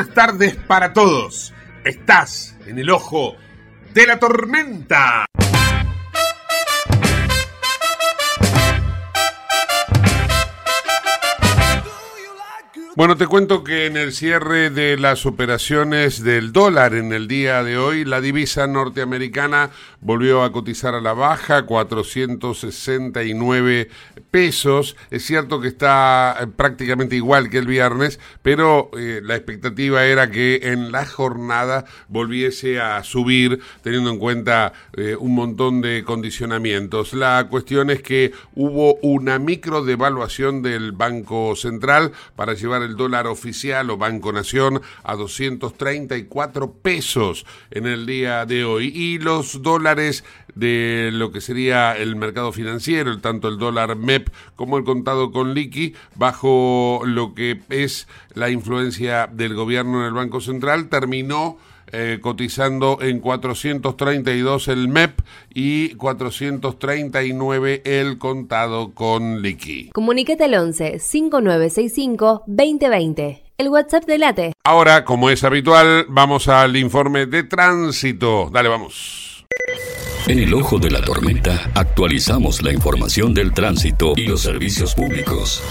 Buenas tardes para todos. Estás en el ojo de la tormenta. Bueno, te cuento que en el cierre de las operaciones del dólar en el día de hoy, la divisa norteamericana volvió a cotizar a la baja, 469 pesos. Es cierto que está eh, prácticamente igual que el viernes, pero eh, la expectativa era que en la jornada volviese a subir, teniendo en cuenta eh, un montón de condicionamientos. La cuestión es que hubo una micro devaluación del Banco Central para llevar el dólar oficial o Banco Nación a 234 pesos en el día de hoy. Y los dólares de lo que sería el mercado financiero, tanto el dólar MEP como el contado con liqui, bajo lo que es la influencia del gobierno en el Banco Central, terminó eh, cotizando en 432 el MEP y 439 el contado con liqui. Comunicate al 11 5965 2020. El WhatsApp de Late. Ahora, como es habitual, vamos al informe de tránsito. Dale, vamos. En el ojo de la tormenta actualizamos la información del tránsito y los servicios públicos.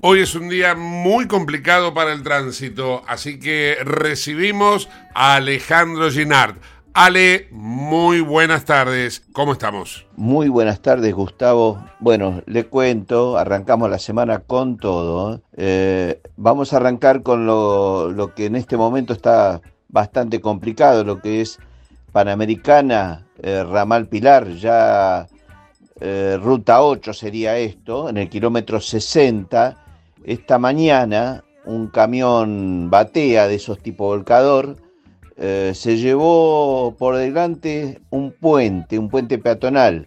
Hoy es un día muy complicado para el tránsito, así que recibimos a Alejandro Ginard. Ale, muy buenas tardes. ¿Cómo estamos? Muy buenas tardes, Gustavo. Bueno, le cuento, arrancamos la semana con todo. Eh, vamos a arrancar con lo, que en este momento está bastante complicado, lo que es Panamericana, eh, Ramal Pilar, ya eh, ruta 8 sería esto, en el kilómetro 60 esta mañana un camión batea de esos tipo volcador eh, se llevó por delante un puente, un puente peatonal.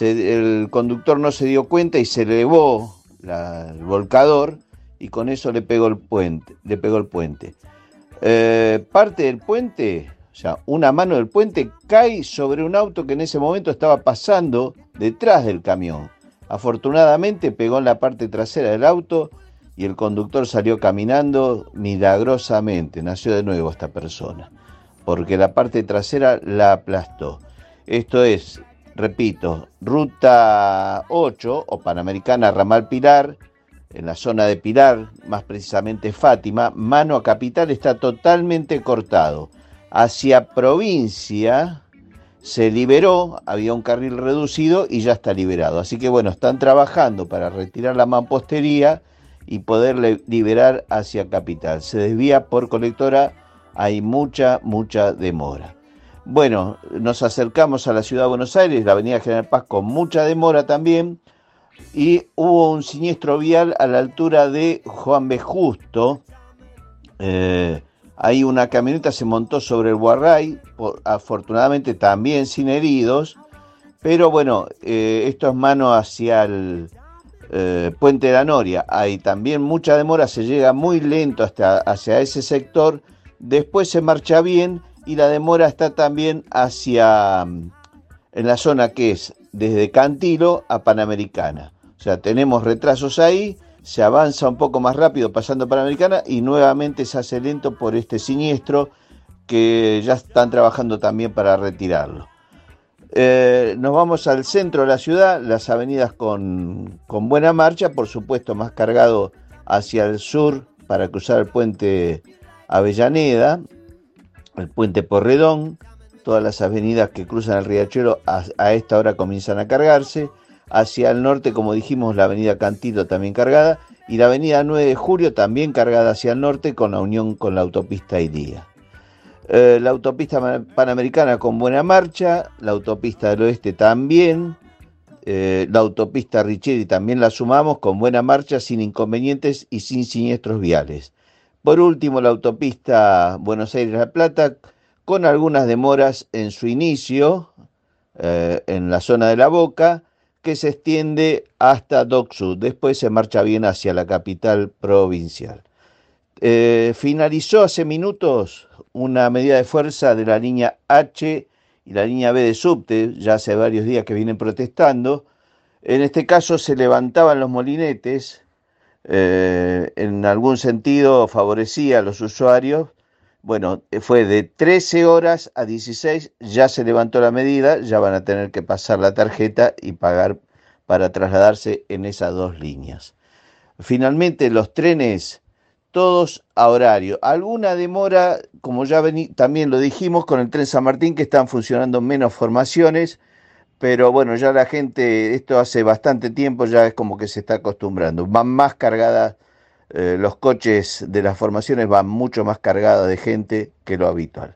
el conductor no se dio cuenta y se elevó el volcador y con eso le pegó el puente. Le pegó el puente. Eh, parte del puente, o sea, una mano del puente cae sobre un auto que en ese momento estaba pasando detrás del camión. Afortunadamente pegó en la parte trasera del auto y el conductor salió caminando milagrosamente, nació de nuevo esta persona, porque la parte trasera la aplastó. Esto es, repito, ruta 8 o Panamericana Ramal Pilar, en la zona de Pilar, más precisamente Fátima, mano a capital está totalmente cortado. Hacia provincia se liberó, había un carril reducido y ya está liberado. Así que bueno, están trabajando para retirar la mampostería y poder liberar hacia capital. Se desvía por colectora, hay mucha, mucha demora. Bueno, nos acercamos a la ciudad de Buenos Aires, la avenida General Paz con mucha demora también, y hubo un siniestro vial a la altura de Juan B. Justo. Eh, ahí una camioneta se montó sobre el Guarray, afortunadamente también sin heridos, pero bueno, eh, esto es mano hacia el, eh, Puente de la Noria. Hay también mucha demora, se llega muy lento hasta hacia ese sector, después se marcha bien y la demora está también hacia mm, en la zona que es desde Cantilo a Panamericana. O sea, tenemos retrasos ahí, se avanza un poco más rápido pasando Panamericana y nuevamente se hace lento por este siniestro que ya están trabajando también para retirarlo. Eh, nos vamos al centro de la ciudad, las avenidas con, con, buena marcha, por supuesto más cargado hacia el sur para cruzar el puente Avellaneda, el puente Porredón, todas las avenidas que cruzan el riachuelo a, a esta hora comienzan a cargarse. Hacia el norte, como dijimos, la avenida Cantito también cargada y la avenida 9 de Julio también cargada hacia el norte con la unión con la autopista Idía. Eh, la autopista panamericana con buena marcha, la autopista del oeste también, eh, la autopista Richeri también la sumamos con buena marcha, sin inconvenientes y sin siniestros viales. Por último, la autopista Buenos Aires-La Plata, con algunas demoras en su inicio, eh, en la zona de la Boca, que se extiende hasta Doxu. Después se marcha bien hacia la capital provincial. Eh, finalizó hace minutos una medida de fuerza de la línea H y la línea B de subte, ya hace varios días que vienen protestando. En este caso se levantaban los molinetes, eh, en algún sentido favorecía a los usuarios. Bueno, fue de 13 horas a 16, ya se levantó la medida, ya van a tener que pasar la tarjeta y pagar para trasladarse en esas dos líneas. Finalmente, los trenes, todos a horario. Alguna demora, como ya también lo dijimos, con el tren San Martín, que están funcionando menos formaciones, pero bueno, ya la gente, esto hace bastante tiempo, ya es como que se está acostumbrando. Van más cargadas, eh, los coches de las formaciones van mucho más cargadas de gente que lo habitual.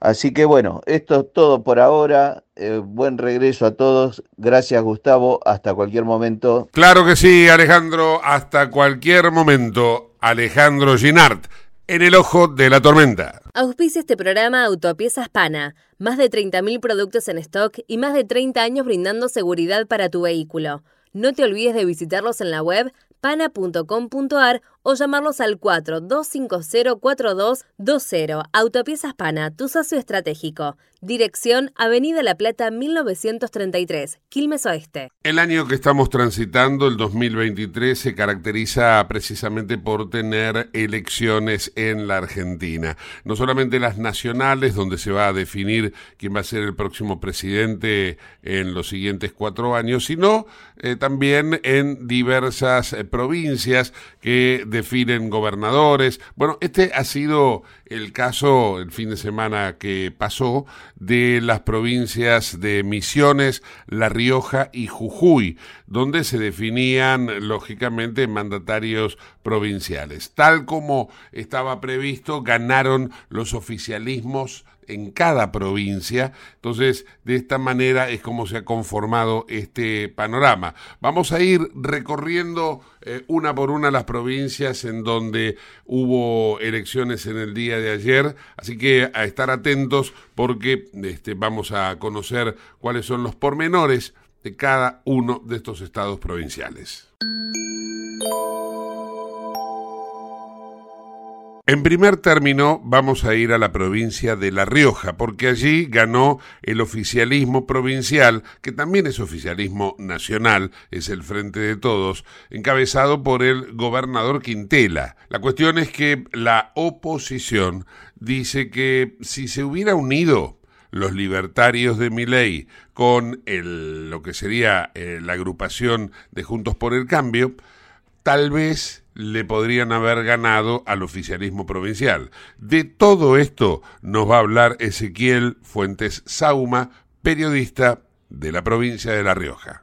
Así que bueno, esto es todo por ahora. Eh, buen regreso a todos. Gracias Gustavo. Hasta cualquier momento. Claro que sí, Alejandro. Hasta cualquier momento. Alejandro Ginart. En el ojo de la tormenta. Auspicia este programa Autopiezas Pana. Más de 30.000 productos en stock y más de 30 años brindando seguridad para tu vehículo. No te olvides de visitarlos en la web pana.com.ar o llamarlos al 42504220. Autopiezas Pana, tu socio estratégico. Dirección Avenida La Plata 1933, Quilmes Oeste. El año que estamos transitando, el 2023, se caracteriza precisamente por tener elecciones en la Argentina. No solamente las nacionales, donde se va a definir quién va a ser el próximo presidente en los siguientes cuatro años, sino eh, también en diversas eh, provincias que definen gobernadores. Bueno, este ha sido el caso el fin de semana que pasó de las provincias de Misiones, La Rioja y Jujuy, donde se definían lógicamente mandatarios provinciales. Tal como estaba previsto, ganaron los oficialismos en cada provincia. Entonces, de esta manera es como se ha conformado este panorama. Vamos a ir recorriendo eh, una por una las provincias en donde hubo elecciones en el día de ayer, así que a estar atentos porque este, vamos a conocer cuáles son los pormenores de cada uno de estos estados provinciales. En primer término, vamos a ir a la provincia de La Rioja, porque allí ganó el oficialismo provincial, que también es oficialismo nacional, es el Frente de Todos, encabezado por el gobernador Quintela. La cuestión es que la oposición dice que si se hubiera unido los libertarios de Miley con el, lo que sería eh, la agrupación de Juntos por el Cambio, tal vez le podrían haber ganado al oficialismo provincial. De todo esto nos va a hablar Ezequiel Fuentes Sauma, periodista de la provincia de La Rioja.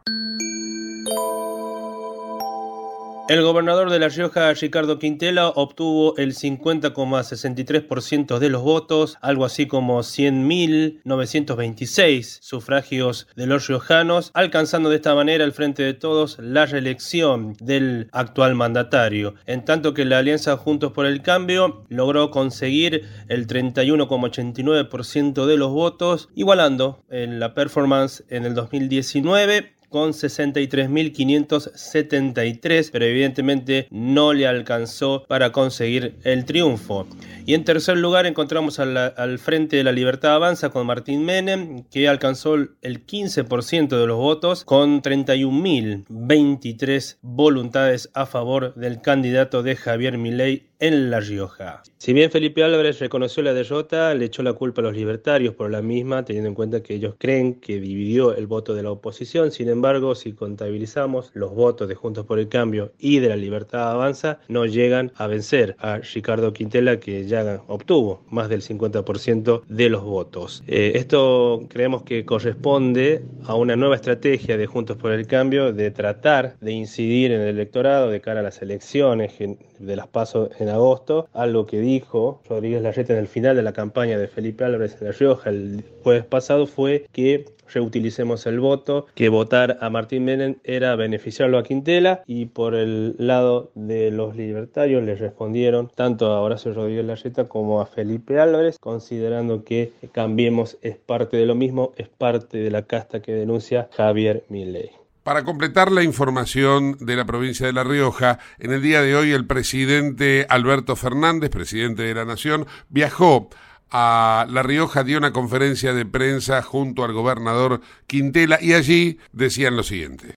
El gobernador de La Rioja, Ricardo Quintela, obtuvo el 50,63% de los votos, algo así como 100.926 sufragios de los riojanos, alcanzando de esta manera al frente de todos la reelección del actual mandatario, en tanto que la Alianza Juntos por el Cambio logró conseguir el 31,89% de los votos, igualando en la performance en el 2019 con 63.573, pero evidentemente no le alcanzó para conseguir el triunfo. Y en tercer lugar encontramos al, Frente de la Libertad Avanza con Martín Menem, que alcanzó el 15% de los votos con 31.023 voluntades a favor del candidato de Javier Milei en La Rioja. Si bien Felipe Álvarez reconoció la derrota, le echó la culpa a los libertarios por la misma, teniendo en cuenta que ellos creen que dividió el voto de la oposición. Sin embargo, si contabilizamos los votos de Juntos por el Cambio y de la Libertad Avanza, no llegan a vencer a Ricardo Quintela, que ya obtuvo más del 50% de los votos. Eh, esto creemos que corresponde a una nueva estrategia de Juntos por el Cambio de tratar de incidir en el electorado de cara a las elecciones de las pasos en agosto, algo que dijo Rodríguez Larreta en el final de la campaña de Felipe Álvarez en La Rioja el jueves pasado fue que reutilicemos el voto, que votar a Martín Menem era beneficiarlo a Quintela y por el lado de los libertarios le respondieron tanto a Horacio Rodríguez Larreta como a Felipe Álvarez, considerando que Cambiemos es parte de lo mismo, es parte de la casta que denuncia Javier Milei. Para completar la información de la provincia de La Rioja, en el día de hoy el presidente Alberto Fernández, presidente de la Nación, viajó a La Rioja, dio una conferencia de prensa junto al gobernador Quintela y allí decían lo siguiente.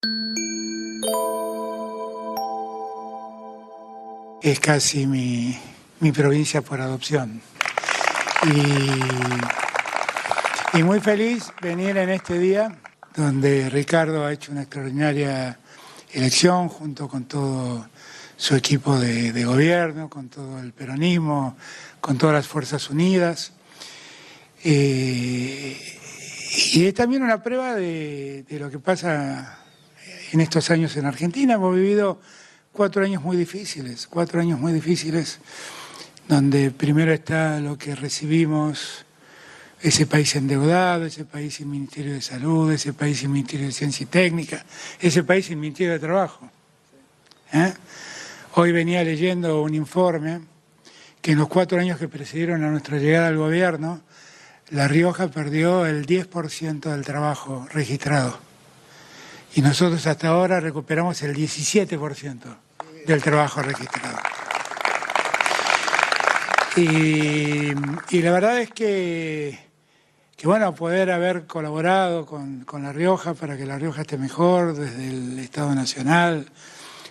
Es casi mi, provincia por adopción. Y, y muy feliz venir en este día donde Ricardo ha hecho una extraordinaria elección junto con todo su equipo de, gobierno, con todo el peronismo, con todas las Fuerzas Unidas. Eh, y es también una prueba de, de, lo que pasa en estos años en Argentina. Hemos vivido cuatro años muy difíciles, cuatro años muy difíciles, donde primero está lo que recibimos ese país endeudado, ese país sin Ministerio de Salud, ese país sin Ministerio de Ciencia y Técnica, ese país sin Ministerio de Trabajo. ¿eh? Hoy venía leyendo un informe que en los cuatro años que precedieron a nuestra llegada al gobierno, La Rioja perdió el 10% del trabajo registrado. Y nosotros hasta ahora recuperamos el 17% del trabajo registrado. Y, y la verdad es que que bueno, poder haber colaborado con, La Rioja para que La Rioja esté mejor desde el Estado Nacional,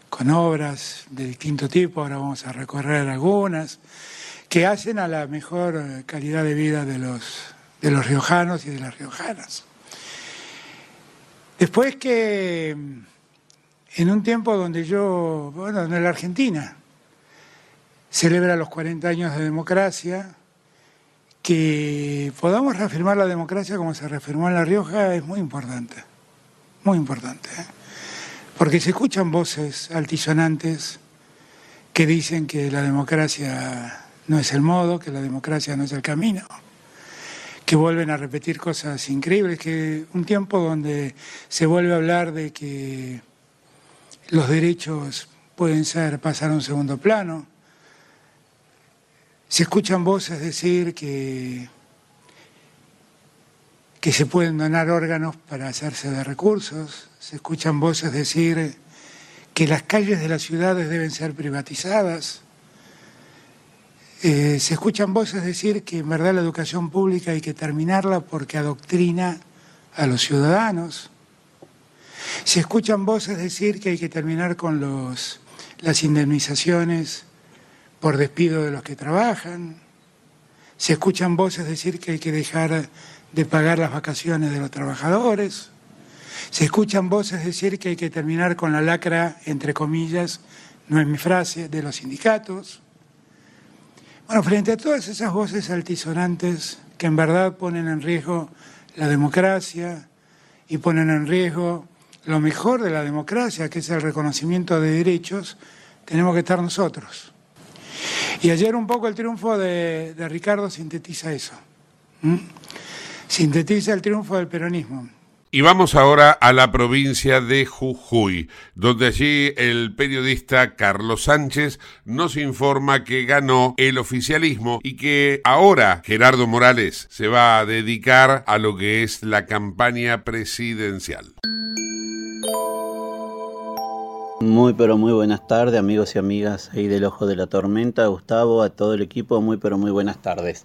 con obras de distinto tipo, ahora vamos a recorrer algunas, que hacen a la mejor calidad de vida de los, de los riojanos y de las riojanas. Después que en un tiempo donde yo, bueno, en la Argentina, celebra los 40 años de democracia, que podamos reafirmar la democracia como se reafirmó en La Rioja es muy importante, muy importante, ¿eh? porque se escuchan voces altisonantes que dicen que la democracia no es el modo, que la democracia no es el camino, que vuelven a repetir cosas increíbles, que un tiempo donde se vuelve a hablar de que los derechos pueden ser pasar a un segundo plano, se escuchan voces decir que, que se pueden donar órganos para hacerse de recursos, se escuchan voces decir que las calles de las ciudades deben ser privatizadas, eh, se escuchan voces decir que en verdad la educación pública hay que terminarla porque adoctrina a los ciudadanos. Se escuchan voces decir que hay que terminar con los, las indemnizaciones por despido de los que trabajan. Se escuchan voces decir que hay que dejar de pagar las vacaciones de los trabajadores. Se escuchan voces decir que hay que terminar con la lacra, entre comillas, no es mi frase, de los sindicatos. Bueno, frente a todas esas voces altisonantes que en verdad ponen en riesgo la democracia y ponen en riesgo lo mejor de la democracia, que es el reconocimiento de derechos, tenemos que estar nosotros. Y ayer un poco el triunfo de, Ricardo sintetiza eso. Sintetiza el triunfo del peronismo. Y vamos ahora a la provincia de Jujuy, donde allí el periodista Carlos Sánchez nos informa que ganó el oficialismo y que ahora Gerardo Morales se va a dedicar a lo que es la campaña presidencial. Muy pero muy buenas tardes amigos y amigas ahí del Ojo de la Tormenta, Gustavo, a todo el equipo, muy pero muy buenas tardes.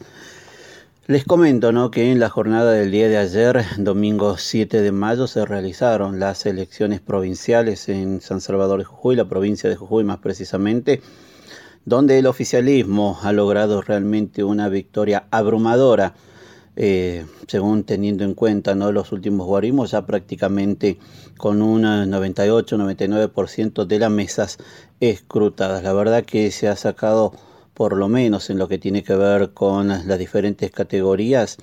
Les comento ¿no? que en la jornada del día de ayer, domingo 7 de mayo, se realizaron las elecciones provinciales en San Salvador de Jujuy, la provincia de Jujuy más precisamente, donde el oficialismo ha logrado realmente una victoria abrumadora eh, según teniendo en cuenta ¿no? los últimos guarismos, ya prácticamente con un 98-99% de las mesas escrutadas. La verdad que se ha sacado, por lo menos en lo que tiene que ver con las diferentes categorías,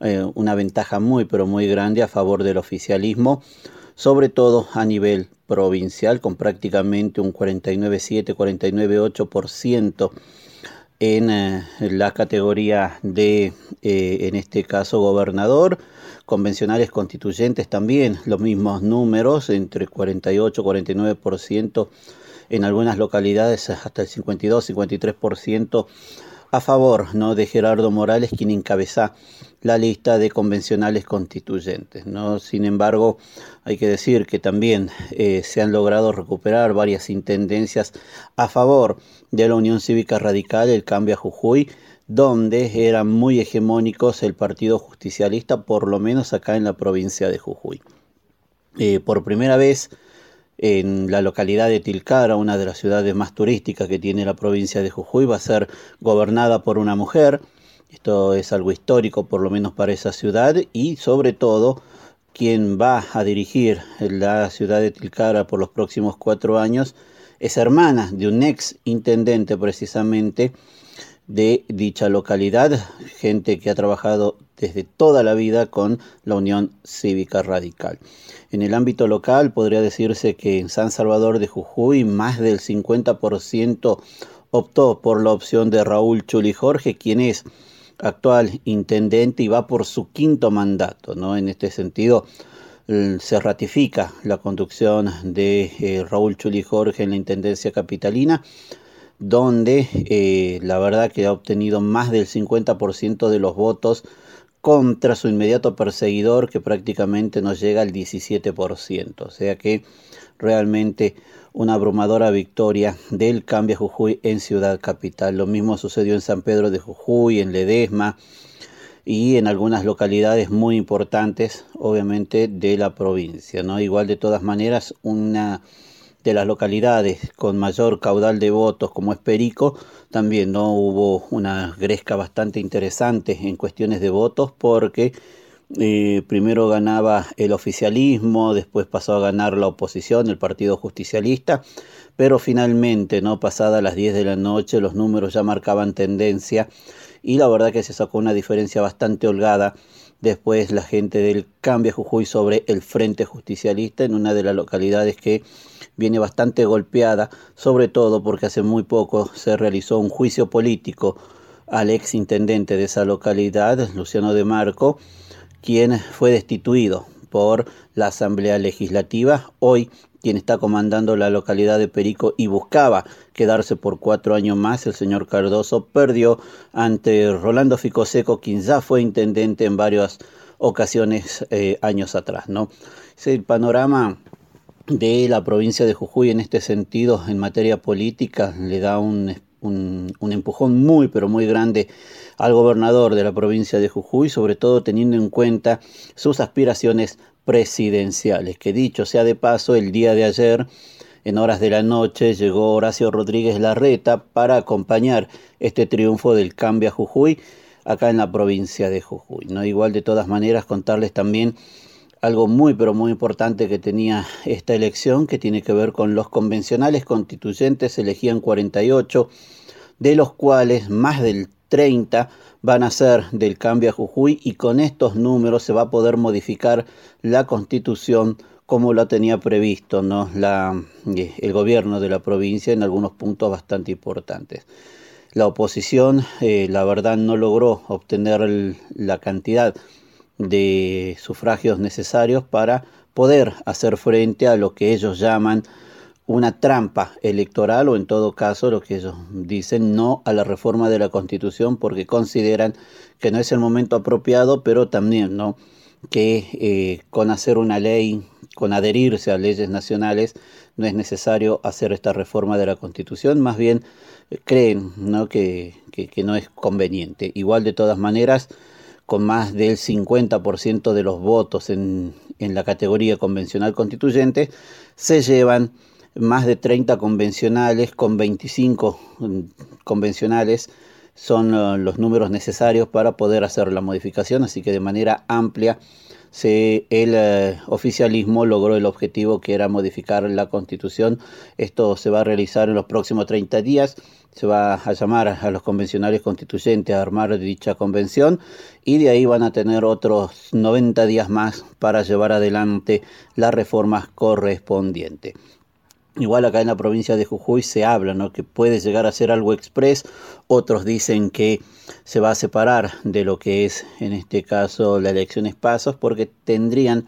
eh, una ventaja muy, pero muy grande a favor del oficialismo, sobre todo a nivel provincial, con prácticamente un 49,7, 49,8% en eh, la categoría de, eh, en este caso, gobernador. Convencionales constituyentes también los mismos números, entre 48 y 49%, en algunas localidades hasta el 52-53% a favor ¿no? de Gerardo Morales, quien encabeza la lista de convencionales constituyentes. ¿no? Sin embargo, hay que decir que también eh, se han logrado recuperar varias intendencias a favor de la Unión Cívica Radical, el cambio a Jujuy, donde eran muy hegemónicos el Partido Justicialista, por lo menos acá en la provincia de Jujuy. Eh, por primera vez, en la localidad de Tilcara, una de las ciudades más turísticas que tiene la provincia de Jujuy, va a ser gobernada por una mujer. Esto es algo histórico, por lo menos para esa ciudad, y sobre todo, quien va a dirigir la ciudad de Tilcara por los próximos cuatro años es hermana de un ex intendente precisamente de dicha localidad, gente que ha trabajado desde toda la vida con la Unión Cívica Radical. En el ámbito local podría decirse que en San Salvador de Jujuy más del 50% optó por la opción de Raúl Chuli Jorge, quien es actual intendente y va por su quinto mandato. ¿no? En este sentido, se ratifica la conducción de eh, Raúl Chuli Jorge en la Intendencia Capitalina, donde eh, la verdad que ha obtenido más del 50% de los votos contra su inmediato perseguidor que prácticamente nos llega al 17%. O sea que realmente una abrumadora victoria del cambio Jujuy en Ciudad Capital. Lo mismo sucedió en San Pedro de Jujuy, en Ledesma y en algunas localidades muy importantes, obviamente, de la provincia. ¿no? Igual de todas maneras, una de las localidades con mayor caudal de votos como es Perico, también no hubo una gresca bastante interesante en cuestiones de votos porque eh, primero ganaba el oficialismo, después pasó a ganar la oposición, el Partido Justicialista, pero finalmente, no pasada las 10 de la noche, los números ya marcaban tendencia y la verdad que se sacó una diferencia bastante holgada. Después la gente del Cambio Jujuy sobre el Frente Justicialista en una de las localidades que viene bastante golpeada, sobre todo porque hace muy poco se realizó un juicio político al ex intendente de esa localidad, Luciano de Marco, quien fue destituido por la Asamblea Legislativa. Hoy quien está comandando la localidad de Perico y buscaba quedarse por cuatro años más, el señor Cardoso perdió ante Rolando Ficoseco, quien ya fue intendente en varias ocasiones eh, años atrás. ¿no? el panorama de la provincia de Jujuy en este sentido, en materia política, le da un, un, empujón muy, pero muy grande al gobernador de la provincia de Jujuy, sobre todo teniendo en cuenta sus aspiraciones presidenciales. Que dicho sea de paso, el día de ayer, en horas de la noche, llegó Horacio Rodríguez Larreta para acompañar este triunfo del cambio a Jujuy acá en la provincia de Jujuy. ¿no? Igual de todas maneras contarles también algo muy pero muy importante que tenía esta elección que tiene que ver con los convencionales constituyentes, elegían 48, de los cuales más del 30 van a ser del cambio a Jujuy y con estos números se va a poder modificar la constitución como lo tenía previsto ¿no? eh, el gobierno de la provincia en algunos puntos bastante importantes. La oposición, eh, la verdad, no logró obtener la cantidad de sufragios necesarios para poder hacer frente a lo que ellos llaman una trampa electoral o en todo caso lo que ellos dicen no a la reforma de la constitución porque consideran que no es el momento apropiado pero también no que eh, con hacer una ley, con adherirse a leyes nacionales, no es necesario hacer esta reforma de la Constitución, más bien eh, creen ¿no? Que, que, no es conveniente. Igual de todas maneras, con más del 50% de los votos en, en la categoría convencional constituyente, se llevan más de 30 convencionales, con 25 mm, convencionales son uh, los números necesarios para poder hacer la modificación, así que de manera amplia se, el uh, oficialismo logró el objetivo que era modificar la constitución. Esto se va a realizar en los próximos 30 días. Se va a llamar a los convencionales constituyentes a armar dicha convención y de ahí van a tener otros 90 días más para llevar adelante las reformas correspondientes. Igual acá en la provincia de Jujuy se habla, ¿no? Que puede llegar a ser algo express. Otros dicen que se va a separar de lo que es, en este caso, la elección pasos, porque tendrían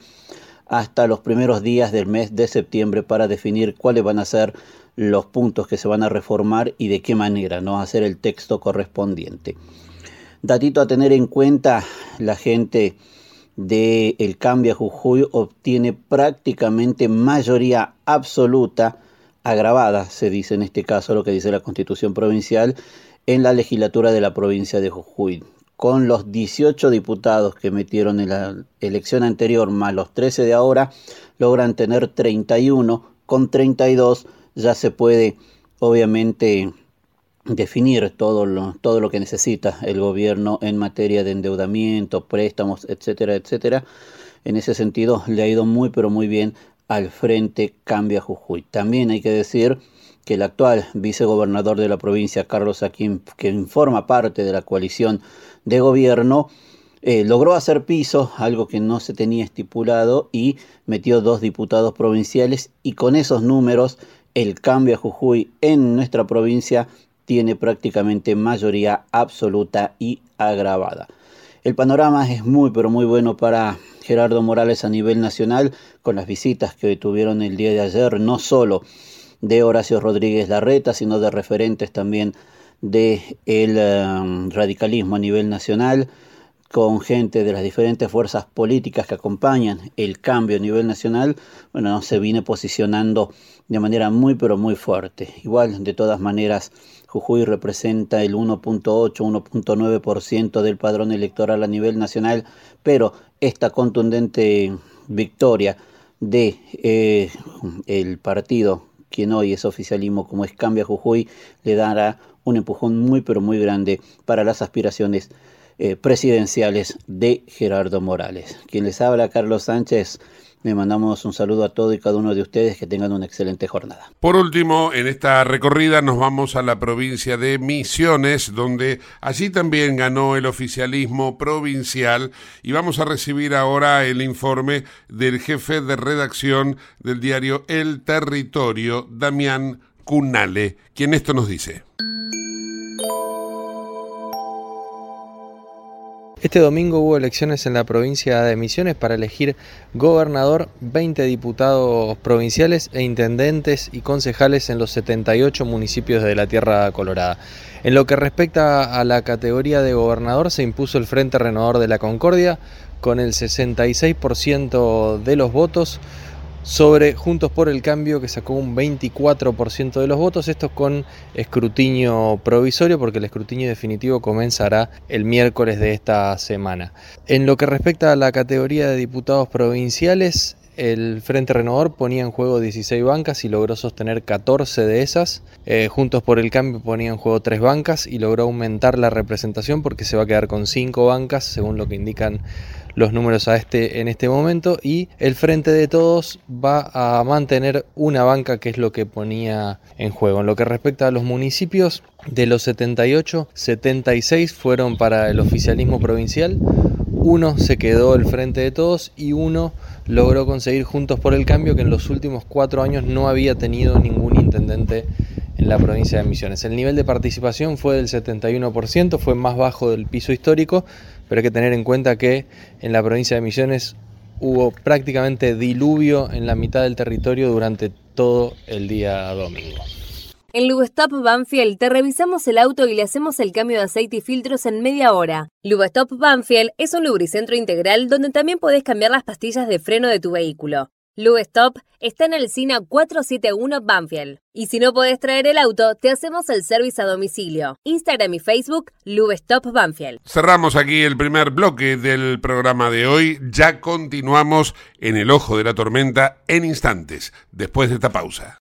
hasta los primeros días del mes de septiembre para definir cuáles van a ser los puntos que se van a reformar y de qué manera, ¿no? Hacer el texto correspondiente. Datito a tener en cuenta, la gente de el cambio a Jujuy obtiene prácticamente mayoría absoluta agravada, se dice en este caso lo que dice la Constitución provincial, en la legislatura de la provincia de Jujuy. Con los 18 diputados que metieron en la elección anterior más los 13 de ahora, logran tener 31, con 32 ya se puede obviamente definir todo lo, todo lo que necesita el gobierno en materia de endeudamiento, préstamos, etcétera, etcétera. En ese sentido le ha ido muy pero muy bien al Frente Cambia Jujuy. También hay que decir que el actual vicegobernador de la provincia, Carlos Aquín, que forma parte de la coalición de gobierno, eh, logró hacer piso, algo que no se tenía estipulado, y metió dos diputados provinciales y con esos números el cambio a Jujuy en nuestra provincia tiene prácticamente mayoría absoluta y agravada. El panorama es muy pero muy bueno para Gerardo Morales a nivel nacional con las visitas que tuvieron el día de ayer, no solo de Horacio Rodríguez Larreta, sino de referentes también del el um, radicalismo a nivel nacional, con gente de las diferentes fuerzas políticas que acompañan el cambio a nivel nacional, bueno, se viene posicionando de manera muy pero muy fuerte. Igual, de todas maneras, Jujuy representa el 1.8-1.9% del padrón electoral a nivel nacional, pero esta contundente victoria de eh, el partido quien hoy es oficialismo como es Cambia Jujuy le dará un empujón muy pero muy grande para las aspiraciones eh, presidenciales de Gerardo Morales. Quien les habla, Carlos Sánchez. Le mandamos un saludo a todo y cada uno de ustedes, que tengan una excelente jornada. Por último, en esta recorrida nos vamos a la provincia de Misiones, donde allí también ganó el oficialismo provincial y vamos a recibir ahora el informe del jefe de redacción del diario El Territorio, Damián Cunale, quien esto nos dice. Este domingo hubo elecciones en la provincia de Misiones para elegir gobernador, 20 diputados provinciales e intendentes y concejales en los 78 municipios de la Tierra Colorada. En lo que respecta a la categoría de gobernador, se impuso el Frente Renovador de la Concordia con el 66% de los votos sobre Juntos por el Cambio que sacó un 24% de los votos, esto con escrutinio provisorio porque el escrutinio definitivo comenzará el miércoles de esta semana. En lo que respecta a la categoría de diputados provinciales, el Frente Renovador ponía en juego 16 bancas y logró sostener 14 de esas. Eh, Juntos por el Cambio ponía en juego 3 bancas y logró aumentar la representación porque se va a quedar con 5 bancas, según lo que indican los números a este, en este momento y el Frente de Todos va a mantener una banca que es lo que ponía en juego. En lo que respecta a los municipios, de los 78, 76 fueron para el oficialismo provincial, uno se quedó el Frente de Todos y uno logró conseguir Juntos por el Cambio que en los últimos cuatro años no había tenido ningún intendente en la provincia de Misiones. El nivel de participación fue del 71%, fue más bajo del piso histórico, pero hay que tener en cuenta que en la provincia de Misiones hubo prácticamente diluvio en la mitad del territorio durante todo el día domingo. En Lubestop Banfield te revisamos el auto y le hacemos el cambio de aceite y filtros en media hora. Lubestop Banfield es un lubricentro integral donde también podés cambiar las pastillas de freno de tu vehículo. Lubestop está en el SINA 471 Banfield. Y si no podés traer el auto, te hacemos el servicio a domicilio. Instagram y Facebook, Lubestop Banfield. Cerramos aquí el primer bloque del programa de hoy. Ya continuamos en el ojo de la tormenta en instantes, después de esta pausa.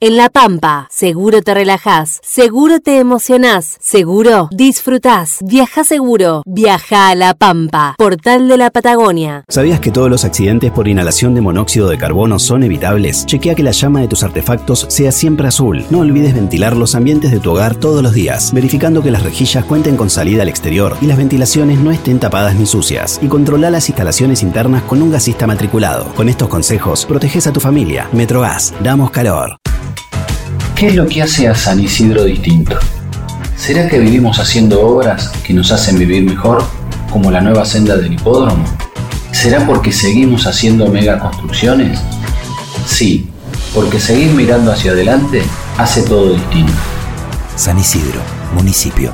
En La Pampa, seguro te relajás, seguro te emocionás, seguro disfrutás. Viaja seguro, viaja a La Pampa, portal de la Patagonia. ¿Sabías que todos los accidentes por inhalación de monóxido de carbono son evitables? Chequea que la llama de tus artefactos sea siempre azul. No olvides ventilar los ambientes de tu hogar todos los días, verificando que las rejillas cuenten con salida al exterior y las ventilaciones no estén tapadas ni sucias. Y controla las instalaciones internas con un gasista matriculado. Con estos consejos, proteges a tu familia. Metrogas, damos calor. ¿Qué es lo que hace a San Isidro distinto? ¿Será que vivimos haciendo obras que nos hacen vivir mejor, como la nueva senda del hipódromo? ¿Será porque seguimos haciendo megaconstrucciones? Sí, porque seguir mirando hacia adelante hace todo distinto. San Isidro, municipio.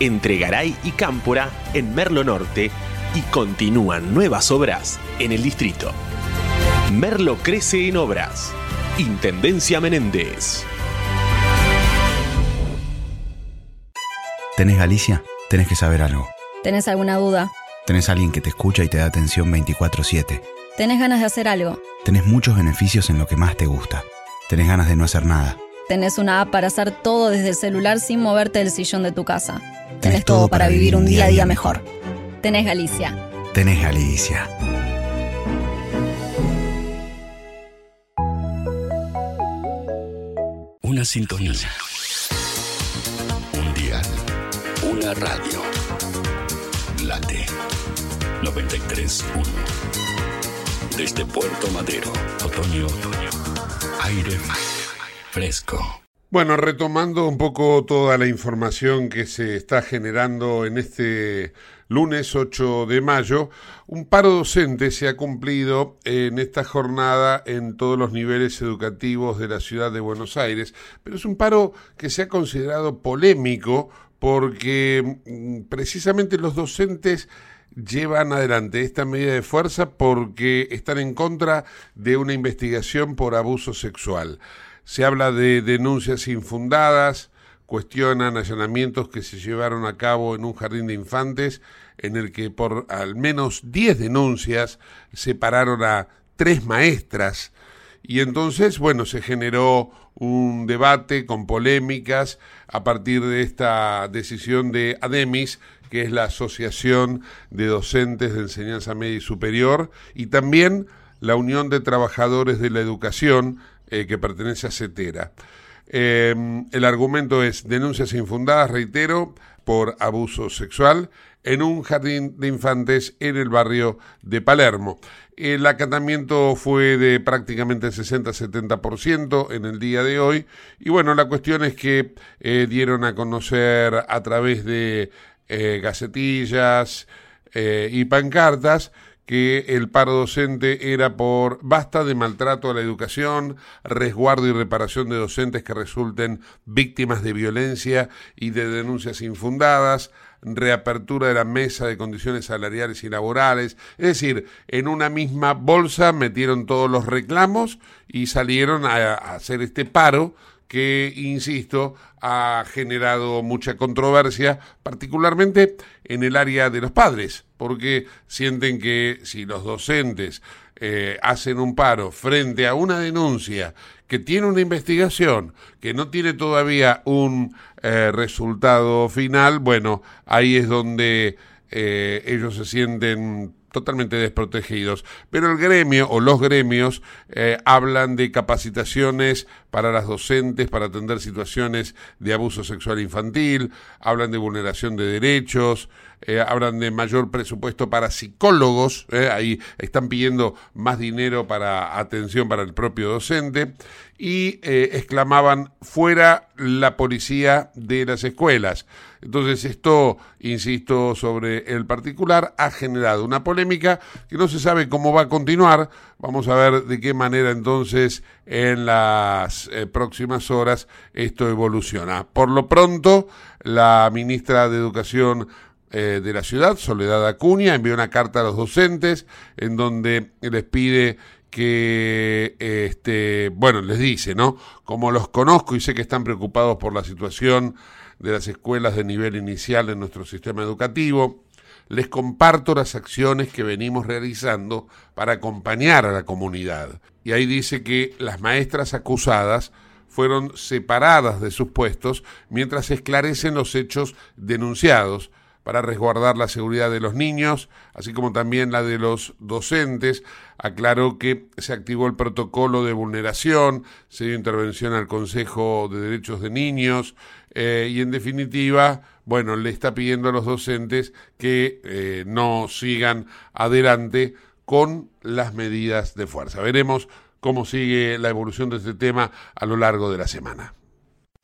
entre Garay y Cámpora en Merlo Norte y continúan nuevas obras en el distrito. Merlo crece en obras. Intendencia Menéndez. ¿Tenés Galicia? Tenés que saber algo. ¿Tenés alguna duda? Tenés alguien que te escucha y te da atención 24/7. ¿Tenés ganas de hacer algo? Tenés muchos beneficios en lo que más te gusta. Tenés ganas de no hacer nada. Tenés una app para hacer todo desde el celular sin moverte del sillón de tu casa. Tenés, todo para vivir un día a día mejor. Tenés Galicia. Tenés Galicia. Una sintonía. Un dial. Una radio. Late. 93.1. Desde Puerto Madero. Otoño. Otoño. Aire fresco. Bueno, retomando un poco toda la información que se está generando en este lunes 8 de mayo, un paro docente se ha cumplido en esta jornada en todos los niveles educativos de la ciudad de Buenos Aires, pero es un paro que se ha considerado polémico porque mm, precisamente los docentes llevan adelante esta medida de fuerza porque están en contra de una investigación por abuso sexual. Se habla de denuncias infundadas, cuestionan allanamientos que se llevaron a cabo en un jardín de infantes en el que por al menos 10 denuncias separaron a tres maestras. Y entonces, bueno, se generó un debate con polémicas a partir de esta decisión de ADEMIS, que es la Asociación de Docentes de Enseñanza Media y Superior, y también la Unión de Trabajadores de la Educación, eh, que pertenece a CETERA. Em, el argumento es denuncias infundadas, reitero, por abuso sexual en un jardín de infantes en el barrio de Palermo. El acatamiento fue de prácticamente 60-70% en el día de hoy. Y bueno, la cuestión es que eh, dieron a conocer a través de eh, gacetillas y pancartas que el paro docente era por basta de maltrato a la educación, resguardo y reparación de docentes que resulten víctimas de violencia y de denuncias infundadas, reapertura de la mesa de condiciones salariales y laborales. Es decir, en una misma bolsa metieron todos los reclamos y salieron a, hacer este paro que, insisto, ha generado mucha controversia, particularmente en el área de los padres, porque sienten que si los docentes eh, hacen un paro frente a una denuncia que tiene una investigación, que no tiene todavía un eh, resultado final, bueno, ahí es donde eh, ellos se sienten totalmente desprotegidos. Pero el gremio o los gremios eh, hablan de capacitaciones para las docentes para atender situaciones de abuso sexual infantil, hablan de vulneración de derechos, eh, hablan de mayor presupuesto para psicólogos, eh, ahí están pidiendo más dinero para atención para el propio docente y exclamaban fuera la policía de las escuelas. Entonces esto, insisto, sobre el particular ha generado una polémica que no se sabe cómo va a continuar. Vamos a ver de qué manera entonces en las eh, próximas horas esto evoluciona. Por lo pronto, la ministra de Educación eh, de la ciudad, Soledad Acuña, envió una carta a los docentes en donde les pide que, este, bueno, les dice, ¿no? Como los conozco y sé que están preocupados por la situación de las escuelas de nivel inicial en nuestro sistema educativo, les comparto las acciones que venimos realizando para acompañar a la comunidad. Y ahí dice que las maestras acusadas fueron separadas de sus puestos mientras esclarecen los hechos denunciados para resguardar la seguridad de los niños, así como también la de los docentes. Aclaró que se activó el protocolo de vulneración, se dio intervención al Consejo de Derechos de Niños eh, y en definitiva, bueno, le está pidiendo a los docentes que eh, no sigan adelante con las medidas de fuerza. Veremos cómo sigue la evolución de este tema a lo largo de la semana.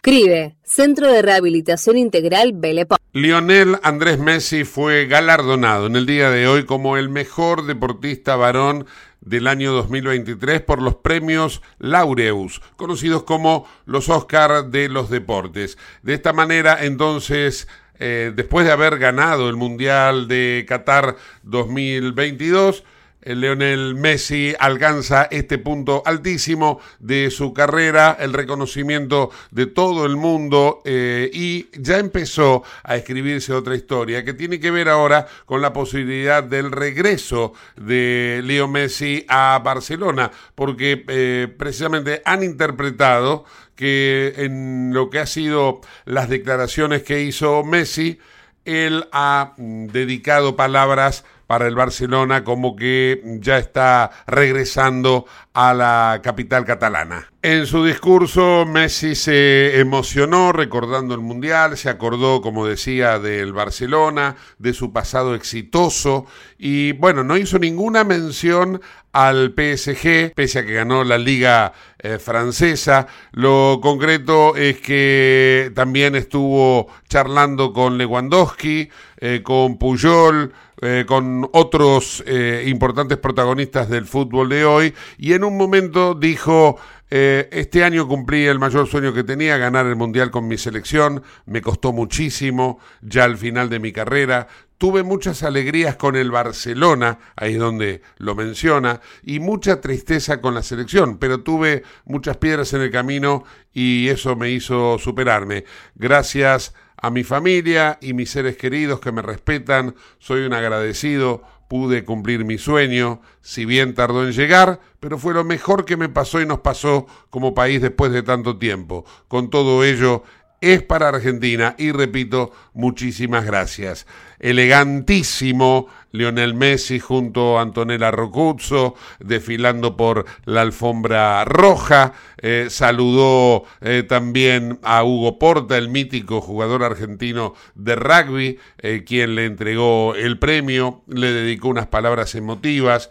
CRIBE, Centro de Rehabilitación Integral Belepop. Lionel Andrés Messi fue galardonado en el día de hoy como el mejor deportista varón del año 2023 por los premios Laureus, conocidos como los Oscar de los deportes. De esta manera, entonces, eh, después de haber ganado el Mundial de Qatar 2022, el Leonel Messi alcanza este punto altísimo de su carrera, el reconocimiento de todo el mundo eh, y ya empezó a escribirse otra historia que tiene que ver ahora con la posibilidad del regreso de Leo Messi a Barcelona, porque eh, precisamente han interpretado que en lo que ha sido las declaraciones que hizo Messi, él ha mm, dedicado palabras para el Barcelona como que ya está regresando a la capital catalana. En su discurso Messi se emocionó recordando el Mundial, se acordó, como decía, del Barcelona, de su pasado exitoso y bueno, no hizo ninguna mención al PSG, pese a que ganó la liga eh, francesa. Lo concreto es que también estuvo charlando con Lewandowski, eh, con Puyol, eh, con otros importantes protagonistas del fútbol de hoy y en un momento dijo eh, este año cumplí el mayor sueño que tenía, ganar el Mundial con mi selección. Me costó muchísimo, ya al final de mi carrera. Tuve muchas alegrías con el Barcelona, ahí es donde lo menciona, y mucha tristeza con la selección, pero tuve muchas piedras en el camino y eso me hizo superarme. Gracias a mi familia y mis seres queridos que me respetan, soy un agradecido pude cumplir mi sueño, si bien tardó en llegar, pero fue lo mejor que me pasó y nos pasó como país después de tanto tiempo. Con todo ello, es para Argentina y repito, muchísimas gracias. Elegantísimo Lionel Messi junto a Antonella Rocuzzo, desfilando por la alfombra roja. Eh, saludó eh, también a Hugo Porta, el mítico jugador argentino de rugby, eh, quien le entregó el premio, le dedicó unas palabras emotivas.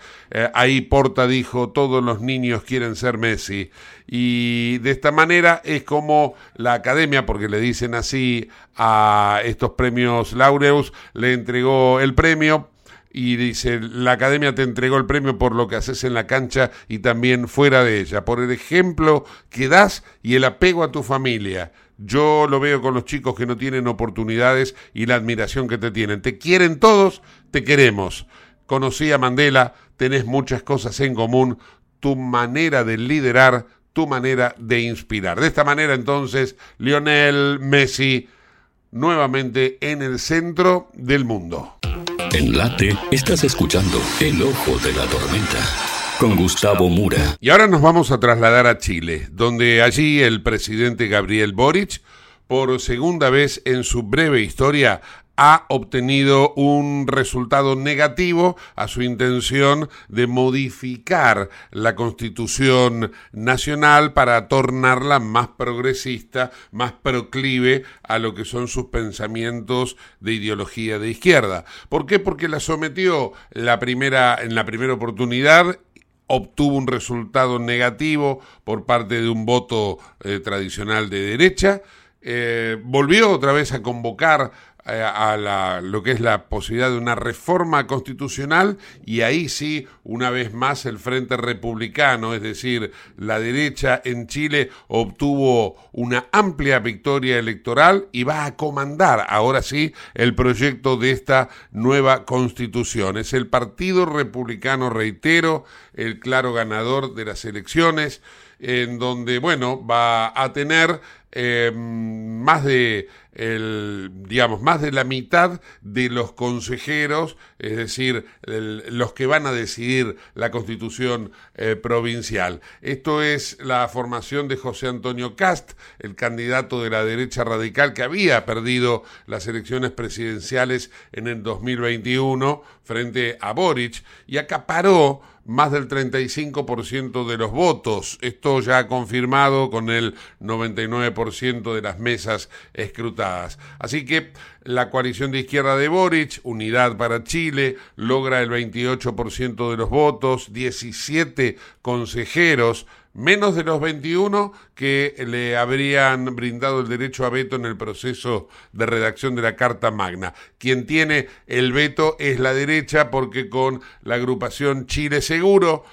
ahí Porta dijo, todos los niños quieren ser Messi. Y de esta manera es como la academia, porque le dicen así a estos premios Laureus, le entregó el premio y dice, la academia te entregó el premio por lo que haces en la cancha y también fuera de ella, por el ejemplo que das y el apego a tu familia. Yo lo veo con los chicos que no tienen oportunidades y la admiración que te tienen. Te quieren todos, te queremos. Conocí a Mandela, tenés muchas cosas en común, tu manera de liderar, tu manera de inspirar. De esta manera entonces, Lionel Messi nuevamente en el centro del mundo. En Late estás escuchando El Ojo de la Tormenta con Gustavo Mura. Y ahora nos vamos a trasladar a Chile, donde allí el presidente Gabriel Boric, por segunda vez en su breve historia, ha obtenido un resultado negativo a su intención de modificar la constitución nacional para tornarla más progresista, más proclive a lo que son sus pensamientos de ideología de izquierda. ¿Por qué? Porque la sometió la primera, en la primera oportunidad obtuvo un resultado negativo por parte de un voto eh, tradicional de derecha, eh, volvió otra vez a convocar a la, lo que es la posibilidad de una reforma constitucional y ahí sí, una vez más, el Frente Republicano, es decir, la derecha en Chile obtuvo una amplia victoria electoral y va a comandar ahora sí el proyecto de esta nueva constitución. Es el Partido Republicano, reitero, el claro ganador de las elecciones en donde, bueno, va a tener eh, más de el, digamos, más de la mitad de los consejeros, es decir, los que van a decidir la constitución eh, provincial. Esto es la formación de José Antonio Cast, el candidato de la derecha radical que había perdido las elecciones presidenciales en el 2021 frente a Boric y acaparó más del 35% de los votos. Esto ya ha confirmado con el 99% de las mesas escrutadas. Así que la coalición de izquierda de Boric, Unidad para Chile, logra el 28% de los votos, 17 consejeros menos de los 21 que le habrían brindado el derecho a veto en el proceso de redacción de la Carta Magna. Quien tiene el veto es la derecha porque con la agrupación Chile Seguro,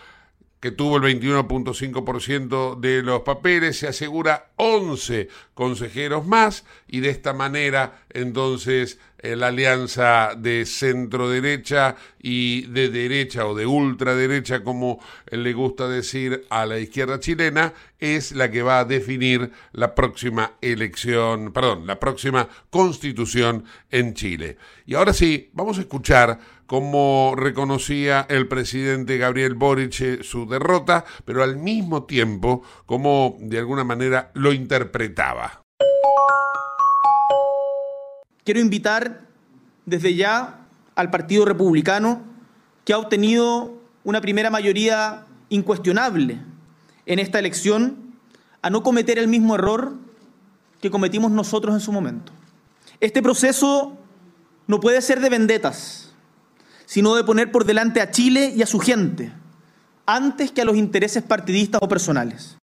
que tuvo el 21.5% de los papeles, se asegura 11 consejeros más y de esta manera entonces la alianza de centro derecha y de derecha o de ultraderecha, como le gusta decir a la izquierda chilena, es la que va a definir la próxima elección, perdón, la próxima constitución en Chile. Y ahora sí, vamos a escuchar cómo reconocía el presidente Gabriel Boric eh, su derrota, pero al mismo tiempo cómo de alguna manera lo interpretaba. Quiero invitar desde ya al Partido Republicano, que ha obtenido una primera mayoría incuestionable en esta elección, a no cometer el mismo error que cometimos nosotros en su momento. Este proceso no puede ser de vendetas, sino de poner por delante a Chile y a su gente, antes que a los intereses partidistas o personales.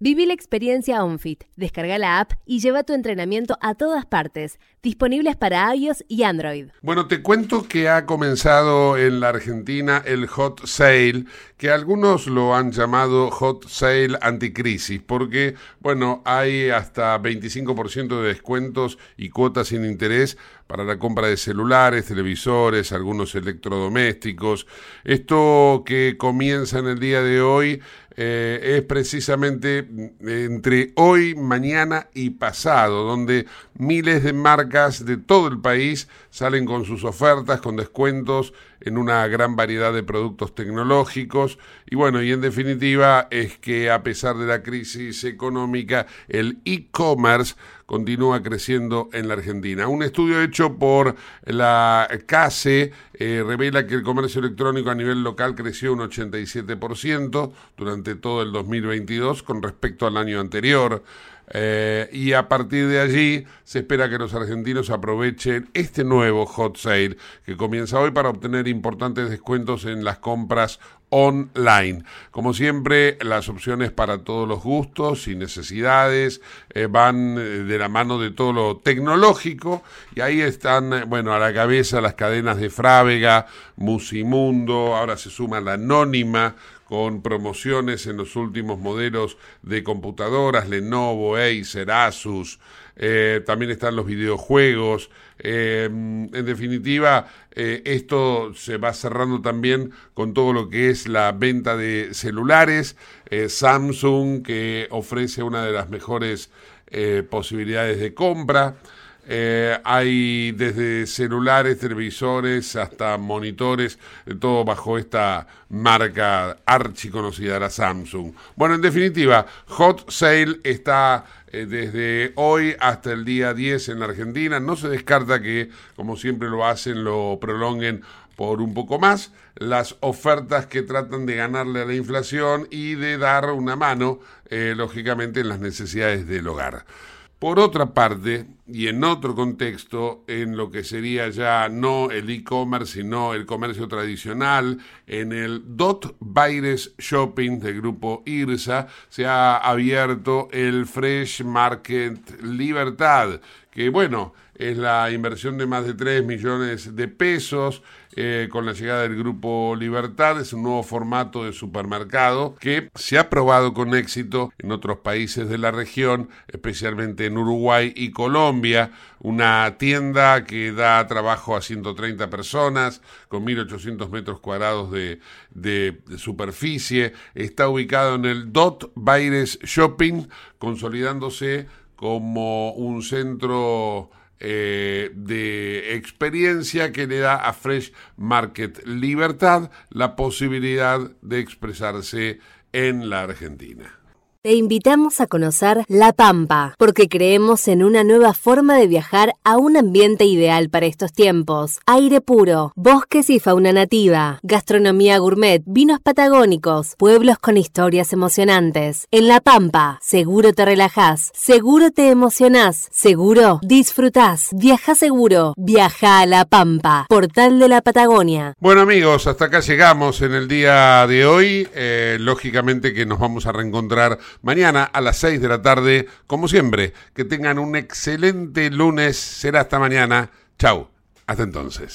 Viví la experiencia OnFit. Descarga la app y lleva tu entrenamiento a todas partes. Disponibles para iOS y Android. Bueno, te cuento que ha comenzado en la Argentina el Hot Sale, que algunos lo han llamado Hot Sale Anticrisis, porque, bueno, hay hasta 25% de descuentos y cuotas sin interés para la compra de celulares, televisores, algunos electrodomésticos. Esto que comienza en el día de hoy eh, es precisamente mm, entre hoy, mañana y pasado, donde miles de marcas de todo el país salen con sus ofertas, con descuentos en una gran variedad de productos tecnológicos. Y bueno, y en definitiva es que a pesar de la crisis económica, el e-commerce continúa creciendo en la Argentina. Un estudio hecho por la CASE eh, revela que el comercio electrónico a nivel local creció un 87% durante todo el 2022 con respecto al año anterior. Eh, y a partir de allí se espera que los argentinos aprovechen este nuevo hot sale que comienza hoy para obtener importantes descuentos en las compras online. Como siempre, las opciones para todos los gustos y necesidades eh, van eh, de la mano de todo lo tecnológico y ahí están, bueno, a la cabeza las cadenas de Frávega, Musimundo, ahora se suma la Anónima con promociones en los últimos modelos de computadoras, Lenovo, Acer, Asus, eh, también están los videojuegos. Eh, en definitiva, eh, esto se va cerrando también con todo lo que es la venta de celulares. Samsung, que ofrece una de las mejores posibilidades de compra. Eh, hay desde celulares, televisores hasta monitores, todo bajo esta marca archiconocida, la Samsung. Bueno, en definitiva, Hot Sale está eh, desde hoy hasta el día 10 en la Argentina. No se descarta que, como siempre lo hacen, lo prolonguen por un poco más las ofertas que tratan de ganarle a la inflación y de dar una mano, eh, lógicamente, en las necesidades del hogar. Por otra parte, y en otro contexto, en lo que sería ya no el e-commerce, sino el comercio tradicional, en el Dot Baires Shopping del grupo IRSA se ha abierto el Fresh Market Libertad, que bueno, es la inversión de más de 3 millones de pesos eh, con la llegada del Grupo Libertad. Es un nuevo formato de supermercado que se ha probado con éxito en otros países de la región, especialmente en Uruguay y Colombia. Una tienda que da trabajo a 130 personas con 1.800 metros cuadrados de, superficie. Está ubicado en el Dot Baires Shopping, consolidándose como un centro eh, de experiencia que le da a Fresh Market Libertad la posibilidad de expresarse en la Argentina. Te invitamos a conocer La Pampa, porque creemos en una nueva forma de viajar a un ambiente ideal para estos tiempos. Aire puro, bosques y fauna nativa, gastronomía gourmet, vinos patagónicos, pueblos con historias emocionantes. En La Pampa, seguro te relajás, seguro te emocionás, seguro disfrutás. Viaja seguro, viaja a La Pampa, portal de la Patagonia. Bueno amigos, hasta acá llegamos en el día de hoy. Eh, lógicamente que nos vamos a reencontrar mañana a las 6 de la tarde, como siempre. Que tengan un excelente lunes. Será hasta mañana. Chau. Hasta entonces.